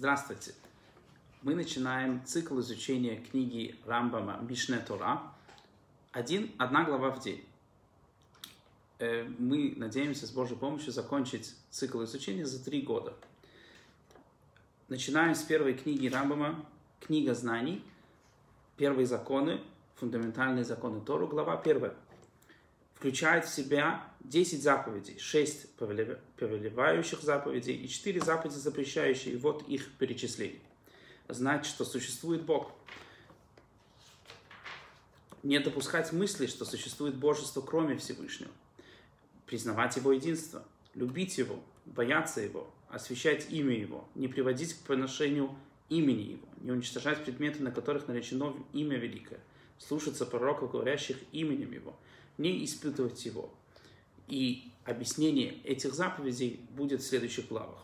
Здравствуйте! Мы начинаем цикл изучения книги Рамбама Мишне Тора. Один, одна глава в день. Э, мы надеемся с Божьей помощью закончить цикл изучения за три года. Начинаем с первой книги Рамбама, книга знаний, первые законы, фундаментальные законы Тору, глава первая. Включает в себя 10 заповедей, 6 повелевающих заповедей и 4 заповеди запрещающие. И вот их перечисление. Знать, что существует Бог. Не допускать мысли, что существует божество, кроме Всевышнего. Признавать Его единство. Любить Его, бояться Его, освящать имя Его, не приводить к поношению имени Его, не уничтожать предметы, на которых наречено имя великое, слушаться пророков, говорящих именем Его, не испытывать Его, и объяснение этих заповедей будет в следующих главах.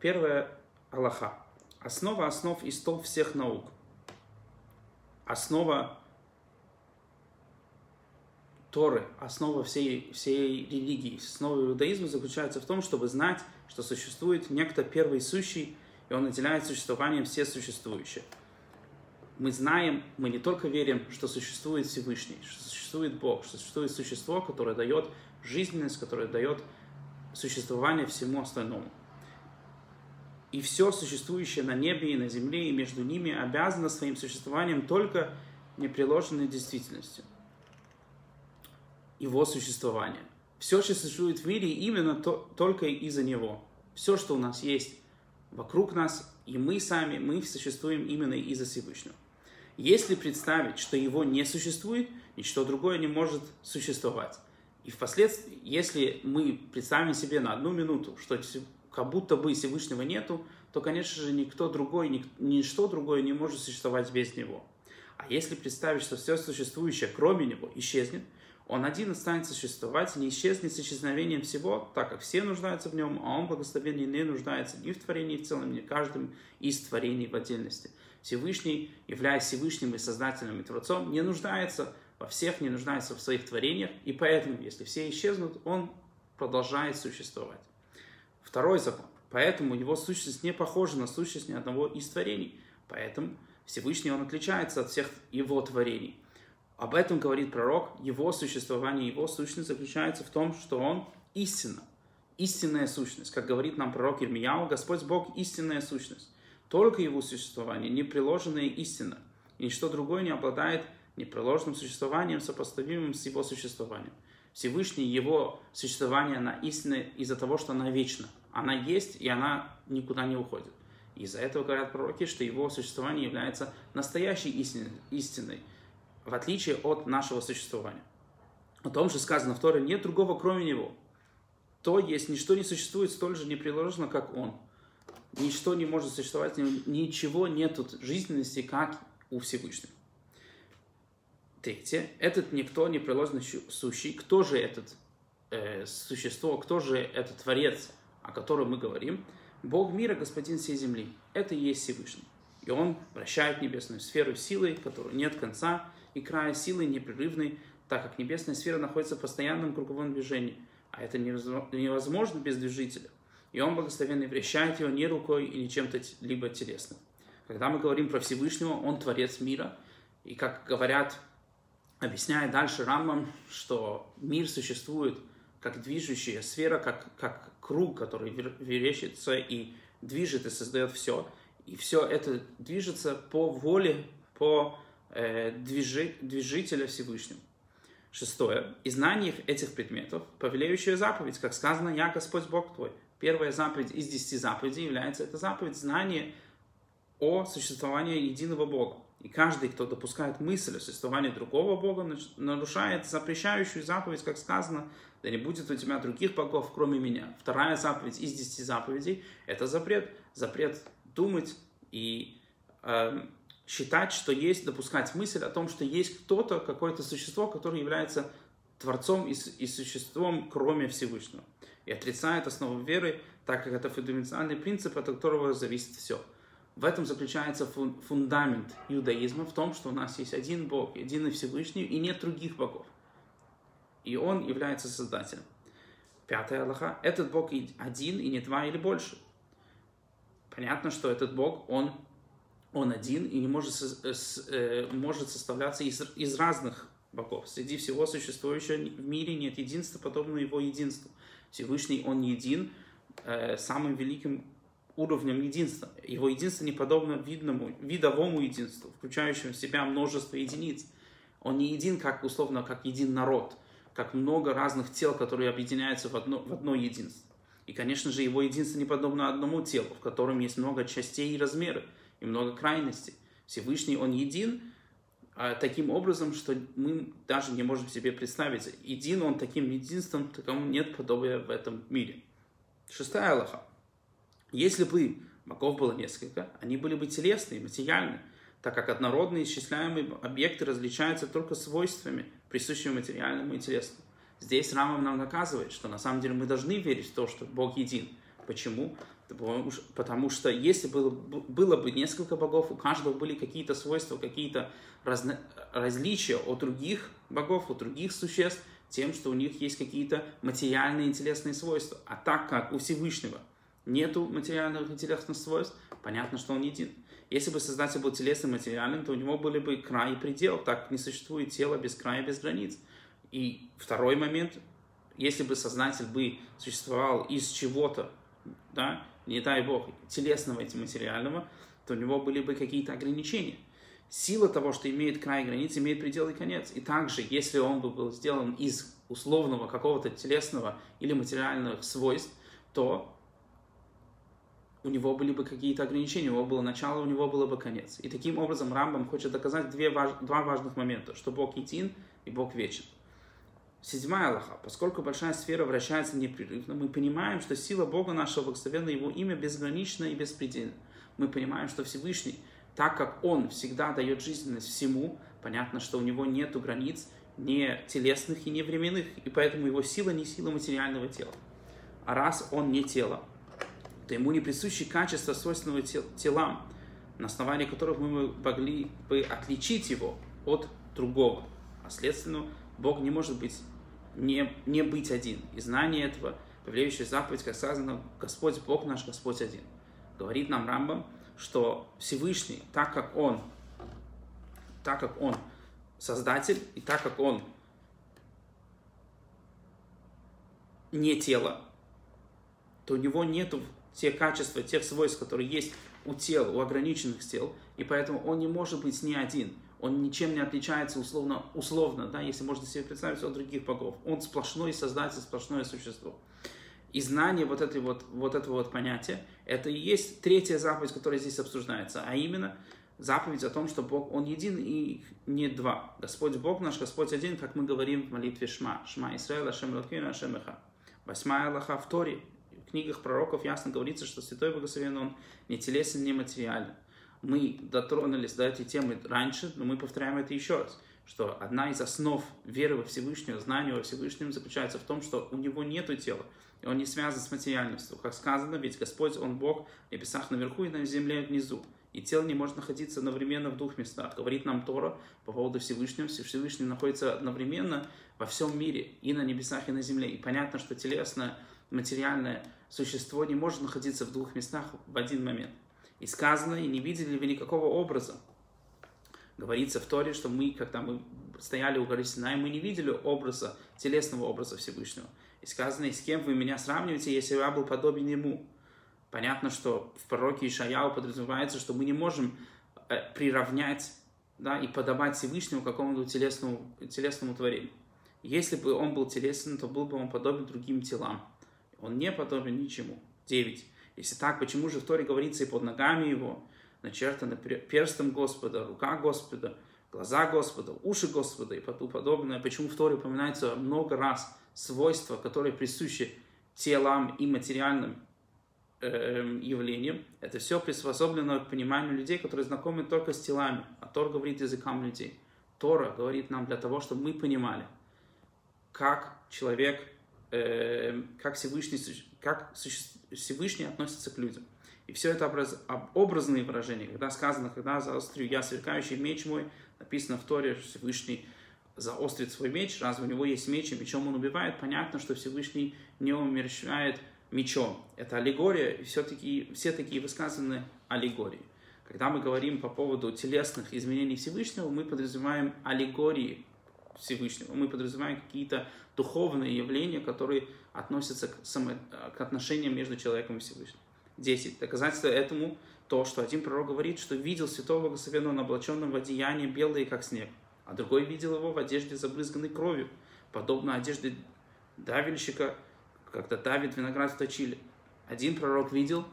Первое – Аллаха. Основа основ и столб всех наук. Основа Торы, основа всей, всей религии, основа иудаизма заключается в том, чтобы знать, что существует некто первый сущий, и он наделяет существованием все существующие. Мы знаем, мы не только верим, что существует Всевышний, что существует Бог, что существует существо, которое дает жизненность, которая дает существование всему остальному. И все существующее на небе и на земле и между ними обязано своим существованием только непреложенной действительностью. Его существование. Все, что существует в мире, именно то, только из-за него. Все, что у нас есть вокруг нас, и мы сами, мы существуем именно из-за Всевышнего. Если представить, что его не существует, ничто другое не может существовать. И впоследствии, если мы представим себе на одну минуту, что как будто бы Всевышнего нету, то, конечно же, никто другой, ни, ничто другое не может существовать без него. А если представить, что все существующее, кроме него, исчезнет, он один останется существовать, не исчезнет с исчезновением всего, так как все нуждаются в нем, а он благословенный не нуждается ни в творении в целом, ни в каждом из творений в отдельности. Всевышний, являясь Всевышним и Создателем и Творцом, не нуждается во всех, не нуждается в своих творениях, и поэтому, если все исчезнут, он продолжает существовать. Второй закон. Поэтому его сущность не похожа на сущность ни одного из творений. Поэтому Всевышний он отличается от всех его творений. Об этом говорит пророк. Его существование, его сущность заключается в том, что он истина. Истинная сущность. Как говорит нам пророк Ирмияу, Господь Бог истинная сущность. Только его существование, неприложенная истина. И ничто другое не обладает непреложным существованием, сопоставимым с его существованием. Всевышний, его существование, она истинна из-за того, что она вечна. Она есть, и она никуда не уходит. Из-за этого говорят пророки, что его существование является настоящей истиной, в отличие от нашего существования. О том же сказано в Торе, нет другого, кроме него. То есть, ничто не существует столь же непреложно, как он. Ничто не может существовать, ничего нет жизненности, как у Всевышнего. Третье. Этот никто не приложенный сущий. Кто же этот э, существо, кто же этот творец, о котором мы говорим? Бог мира, Господин всей земли. Это и есть Всевышний. И Он вращает небесную сферу силой, которой нет конца, и края силы непрерывной, так как небесная сфера находится в постоянном круговом движении. А это невозможно без движителя. И Он благословенный вращает его не рукой или чем-то либо телесным. Когда мы говорим про Всевышнего, Он творец мира. И как говорят объясняет дальше Рамбам, что мир существует как движущая сфера, как, как круг, который верещится и движет и создает все. И все это движется по воле, по движи, движителя Всевышнего. Шестое. И знание этих предметов, повелеющая заповедь, как сказано, «Я Господь Бог твой». Первая заповедь из десяти заповедей является эта заповедь знания о существовании единого Бога. И каждый, кто допускает мысль о существовании другого Бога, нарушает запрещающую заповедь, как сказано, да не будет у тебя других богов, кроме меня. Вторая заповедь из десяти заповедей – это запрет. Запрет думать и э, считать, что есть, допускать мысль о том, что есть кто-то, какое-то существо, которое является Творцом и, и существом, кроме Всевышнего. И отрицает основу веры, так как это фундаментальный принцип, от которого зависит все – в этом заключается фундамент иудаизма, в том, что у нас есть один Бог, единый Всевышний, и нет других богов. И Он является Создателем. Пятая Аллаха. Этот Бог один и не два или больше. Понятно, что этот Бог, он, он один и не может, с, э, может составляться из, из разных богов. Среди всего существующего в мире нет единства, подобного его единству. Всевышний, он един, э, самым великим уровнем единства. Его единство не подобно видному, видовому единству, включающему в себя множество единиц. Он не един, как условно, как един народ, как много разных тел, которые объединяются в одно, в одно единство. И, конечно же, его единство не подобно одному телу, в котором есть много частей и размеров, и много крайностей. Всевышний, он един, а, таким образом, что мы даже не можем себе представить. Един он таким единством, такому нет подобия в этом мире. Шестая Аллаха. Если бы богов было несколько, они были бы телесные, материальные, так как однородные исчисляемые объекты различаются только свойствами, присущими материальному и телесному. Здесь Рамам нам наказывает, что на самом деле мы должны верить в то, что Бог един. Почему? Потому что если было, было бы несколько богов, у каждого были какие-то свойства, какие-то разно, различия от других богов, от других существ, тем, что у них есть какие-то материальные и телесные свойства. А так как у Всевышнего нету материальных и телесных свойств, понятно, что он един. Если бы Создатель был телесным материальным, то у него были бы край и предел. Так не существует тело без края, без границ. И второй момент, если бы Создатель бы существовал из чего-то, да, не дай Бог, телесного и материального, то у него были бы какие-то ограничения. Сила того, что имеет край и границ, имеет предел и конец. И также, если он бы был сделан из условного какого-то телесного или материальных свойств, то у него были бы какие-то ограничения, у него было начало, у него было бы конец. И таким образом Рамбам хочет доказать две, два важных момента, что Бог един и Бог вечен. Седьмая Аллаха. Поскольку большая сфера вращается непрерывно, мы понимаем, что сила Бога нашего благословенного Его имя безгранична и беспредельна. Мы понимаем, что Всевышний, так как Он всегда дает жизненность всему, понятно, что у Него нет границ, не телесных и не временных, и поэтому Его сила не сила материального тела. А раз Он не тело, то ему не присущи качества, свойственного телам, на основании которых мы могли бы отличить его от другого. А следственно, Бог не может быть, не, не быть один. И знание этого, повелевающая заповедь, как сказано, Господь Бог наш, Господь один. Говорит нам Рамбам, что Всевышний, так как Он, так как Он Создатель, и так как Он не тело, то у него нету те качества, тех свойств, которые есть у тел, у ограниченных тел, и поэтому он не может быть ни один. Он ничем не отличается условно, условно да, если можно себе представить, от других богов. Он сплошной создатель, сплошное существо. И знание вот, этой вот, вот этого вот понятия, это и есть третья заповедь, которая здесь обсуждается, а именно заповедь о том, что Бог, Он един и не два. Господь Бог наш, Господь один, как мы говорим в молитве Шма. Шма Исраил, Ашем Лакин, Ашем Эха. Восьмая Аллаха в Торе, книгах пророков ясно говорится, что Святой Благословен Он не телесен, не материален. Мы дотронулись до этой темы раньше, но мы повторяем это еще раз, что одна из основ веры во Всевышнего, знания во Всевышнем заключается в том, что у него нет тела, и он не связан с материальностью. Как сказано, ведь Господь, Он Бог, в небесах наверху и на земле внизу. И тело не может находиться одновременно в двух местах. Говорит нам Тора по поводу Всевышнего. Всевышний находится одновременно во всем мире, и на небесах, и на земле. И понятно, что телесное, материальное существо не может находиться в двух местах в один момент. И сказано, и не видели ли вы никакого образа. Говорится в Торе, что мы, когда мы стояли у горы Синай, мы не видели образа, телесного образа Всевышнего. И сказано, и с кем вы меня сравниваете, если я был подобен ему. Понятно, что в пророке Ишаяу подразумевается, что мы не можем э, приравнять да, и подобать Всевышнему какому-то телесному, телесному творению. Если бы он был телесным, то был бы он подобен другим телам. Он не подобен ничему. 9. Если так, почему же в Торе говорится и под ногами его начертаны перстом Господа, рука Господа, глаза Господа, уши Господа и тому подобное? Почему в Торе упоминается много раз свойства, которые присущи телам и материальным э, явлениям? Это все приспособлено к пониманию людей, которые знакомы только с телами. А Тор говорит языкам людей. Тора говорит нам для того, чтобы мы понимали, как человек Эм, как Всевышний, как Всевышний относится к людям. И все это образ, образные выражения. Когда сказано, когда заострю я сверкающий меч мой, написано в Торе, что Всевышний заострит свой меч, разве у него есть меч, и мечом он убивает, понятно, что Всевышний не умерщвляет мечом. Это аллегория, и все-таки все такие высказаны аллегории. Когда мы говорим по поводу телесных изменений Всевышнего, мы подразумеваем аллегории Всевышнего, мы подразумеваем какие-то духовные явления, которые относятся к, само... к отношениям между человеком и Всевышним. 10. Доказательство этому то, что один пророк говорит, что видел святого благословенного облаченным в одеянии белые, как снег, а другой видел его в одежде, забрызганной кровью, подобно одежде давильщика, когда давит виноград в точиле. Один пророк видел,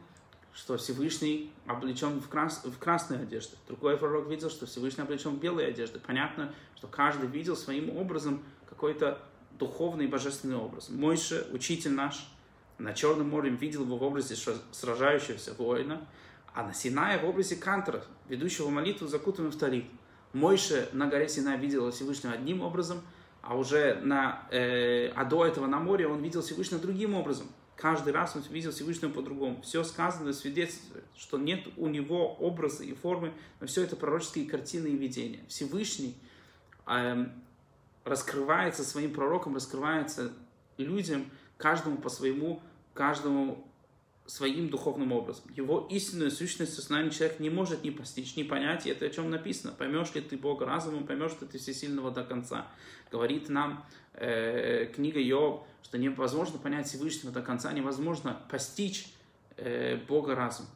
что Всевышний облечен в, крас... в красной одежде. Другой пророк видел, что Всевышний облечен в белой одежде. Понятно, что каждый видел своим образом какой-то духовный божественный образ. Мойше, учитель наш, на Черном море видел его в образе сражающегося воина, а на Синае в образе кантора, ведущего молитву, закутанным в талит. Мойше на горе Синай видел Всевышнего одним образом, а уже на, э, а до этого на море он видел Всевышнего другим образом. Каждый раз он видел Всевышнего по-другому. Все сказано свидетельствует, что нет у него образа и формы, но все это пророческие картины и видения. Всевышний э, раскрывается своим пророком, раскрывается людям, каждому по своему, каждому своим духовным образом. Его истинную сущность сознания человек не может ни постичь, ни понять, и это о чем написано. Поймешь ли ты Бога разумом, поймешь ли ты всесильного до конца. Говорит нам э, книга Йов, что невозможно понять Всевышнего до конца, невозможно постичь э, Бога разумом.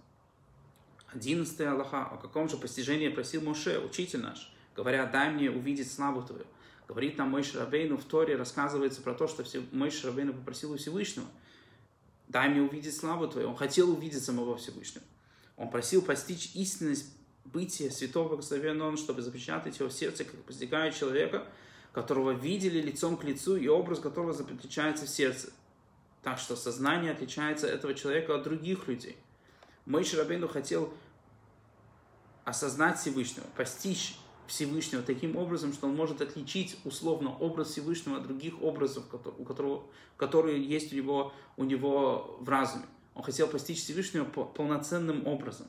Одиннадцатый Аллаха, о каком же постижении просил Моше, учитель наш, говоря, дай мне увидеть славу Твою. Говорит нам Мой Шрабейну в Торе, рассказывается про то, что Мой Шрабейну попросил у Всевышнего – дай мне увидеть славу Твою. Он хотел увидеть самого Всевышнего. Он просил постичь истинность бытия святого благословенного, чтобы запечатать его в сердце, как постигает человека, которого видели лицом к лицу и образ которого запечатляется в сердце. Так что сознание отличается этого человека от других людей. Мой Шарабейну хотел осознать Всевышнего, постичь Всевышнего таким образом, что он может отличить условно образ Всевышнего от других образов, у которого, которые есть у него, у него в разуме. Он хотел постичь Всевышнего полноценным образом.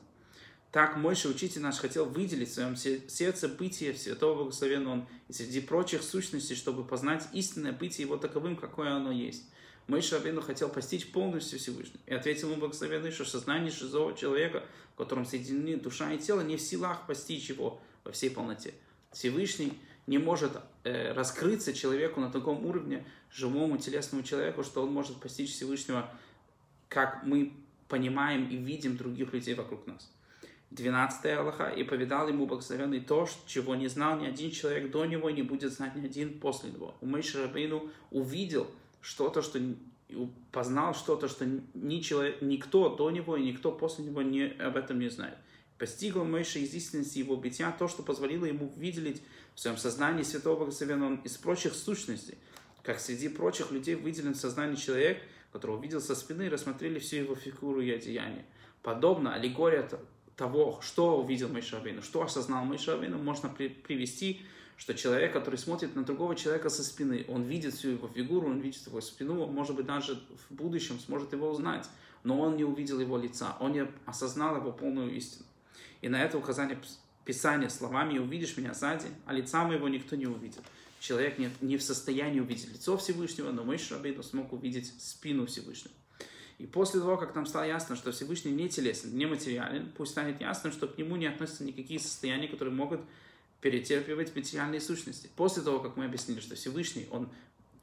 Так Мойша, учитель наш, хотел выделить в своем сердце бытие Святого Благословенного Он и среди прочих сущностей, чтобы познать истинное бытие Его таковым, какое оно есть. Мойша Рабейну хотел постичь полностью Всевышнего. И ответил ему Благословенный, что сознание шизового человека, в котором соединены душа и тело, не в силах постичь его, во всей полноте. Всевышний не может э, раскрыться человеку на таком уровне, живому телесному человеку, что он может постичь Всевышнего, как мы понимаем и видим других людей вокруг нас. 12 Аллаха, и повидал ему благословенный то, чего не знал ни один человек до него, и не будет знать ни один после него. Умейш Рабейну увидел что-то, что познал что-то, что ни человек, никто до него и никто после него не, об этом не знает. Постигло Мойша из истинности его бытия то, что позволило ему видеть в своем сознании Святого Благословенного из прочих сущностей, как среди прочих людей выделен в сознании человек, которого увидел со спины и рассмотрели всю его фигуру и одеяние. Подобно аллегория того, что увидел Мойшабейну, что осознал Мойшабейну, можно при, привести, что человек, который смотрит на другого человека со спины, он видит всю его фигуру, он видит его спину, может быть, даже в будущем сможет его узнать, но он не увидел его лица, он не осознал его полную истину. И на это указание Писания словами «увидишь меня сзади, а лица моего никто не увидит». Человек не, не в состоянии увидеть лицо Всевышнего, но Мой Шрабейну смог увидеть спину Всевышнего. И после того, как нам стало ясно, что Всевышний не телесен, не материален, пусть станет ясно, что к нему не относятся никакие состояния, которые могут перетерпевать материальные сущности. После того, как мы объяснили, что Всевышний, он,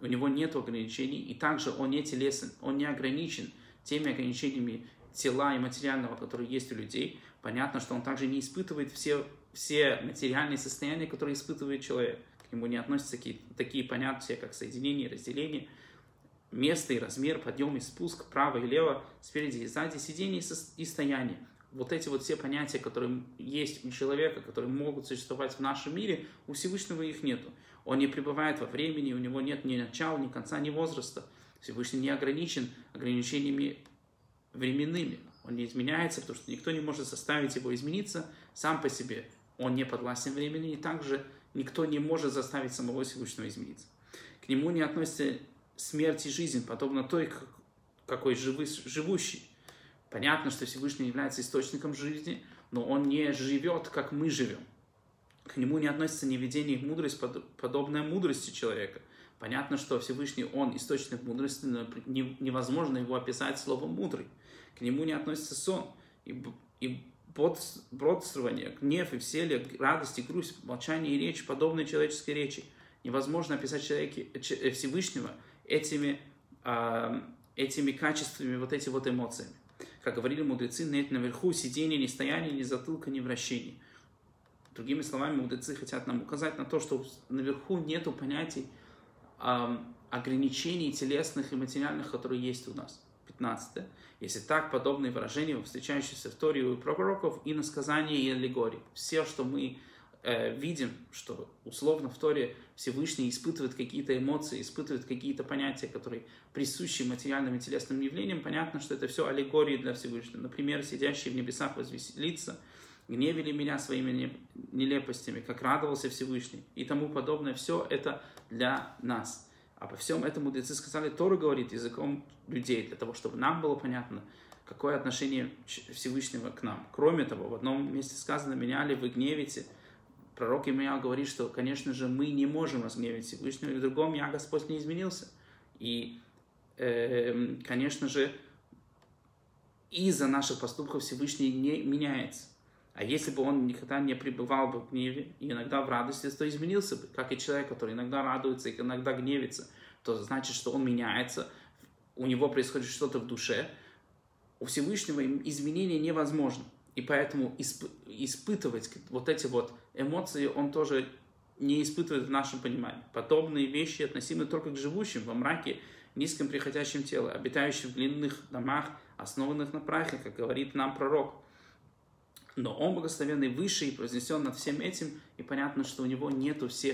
у него нет ограничений, и также он не телесен, он не ограничен теми ограничениями тела и материального, которые есть у людей, понятно, что он также не испытывает все, все материальные состояния, которые испытывает человек. К нему не относятся такие, такие понятия, как соединение, разделение, место и размер, подъем и спуск, право и лево, спереди и сзади, сидение и стояние. Вот эти вот все понятия, которые есть у человека, которые могут существовать в нашем мире, у Всевышнего их нету. Он не пребывает во времени, у него нет ни начала, ни конца, ни возраста. Всевышний не ограничен ограничениями временными. Он не изменяется, потому что никто не может заставить его измениться сам по себе. Он не подвластен времени, и также никто не может заставить самого Всевышнего измениться. К нему не относится смерть и жизнь, подобно той, какой живы, живущий. Понятно, что Всевышний является источником жизни, но он не живет, как мы живем. К нему не относится ни видение и мудрость, подобная мудрости человека. Понятно, что Всевышний, Он источник мудрости, но невозможно его описать словом «мудрый». К нему не относится сон. И, и бодрствование, гнев и веселье, радость и грусть, молчание и речь, подобные человеческой речи. Невозможно описать человека, э, Всевышнего этими, этими качествами, вот эти вот эмоциями. Как говорили мудрецы, нет наверху сидения, ни стояния, ни затылка, ни вращения. Другими словами, мудрецы хотят нам указать на то, что наверху нету понятий э, ограничений телесных и материальных, которые есть у нас. 15. Если так, подобные выражения, встречающиеся в Торе у пророков, и насказания и аллегории. Все, что мы э, видим, что условно в Торе Всевышний испытывает какие-то эмоции, испытывает какие-то понятия, которые присущи материальным и телесным явлениям, понятно, что это все аллегории для Всевышнего. Например, сидящий в небесах возвеселится, гневили меня своими нелепостями, как радовался Всевышний и тому подобное. Все это для нас. Обо всем этом мудрецы сказали, Тора говорит языком людей, для того, чтобы нам было понятно, какое отношение Всевышнего к нам. Кроме того, в одном месте сказано, меня ли вы гневите, пророк Имеял говорит, что, конечно же, мы не можем разгневить Всевышнего, и в другом я, Господь, не изменился. И, э, конечно же, из-за наших поступков Всевышний не меняется. А если бы он никогда не пребывал бы в гневе и иногда в радости, то изменился бы, как и человек, который иногда радуется и иногда гневится, то значит, что он меняется, у него происходит что-то в душе. У Всевышнего изменения невозможно. И поэтому исп, испытывать вот эти вот эмоции он тоже не испытывает в нашем понимании. Подобные вещи относимы только к живущим во мраке, низком приходящем теле, обитающим в длинных домах, основанных на прахе, как говорит нам пророк. Но он благословенный выше и произнесен над всем этим, и понятно, что у него нету всех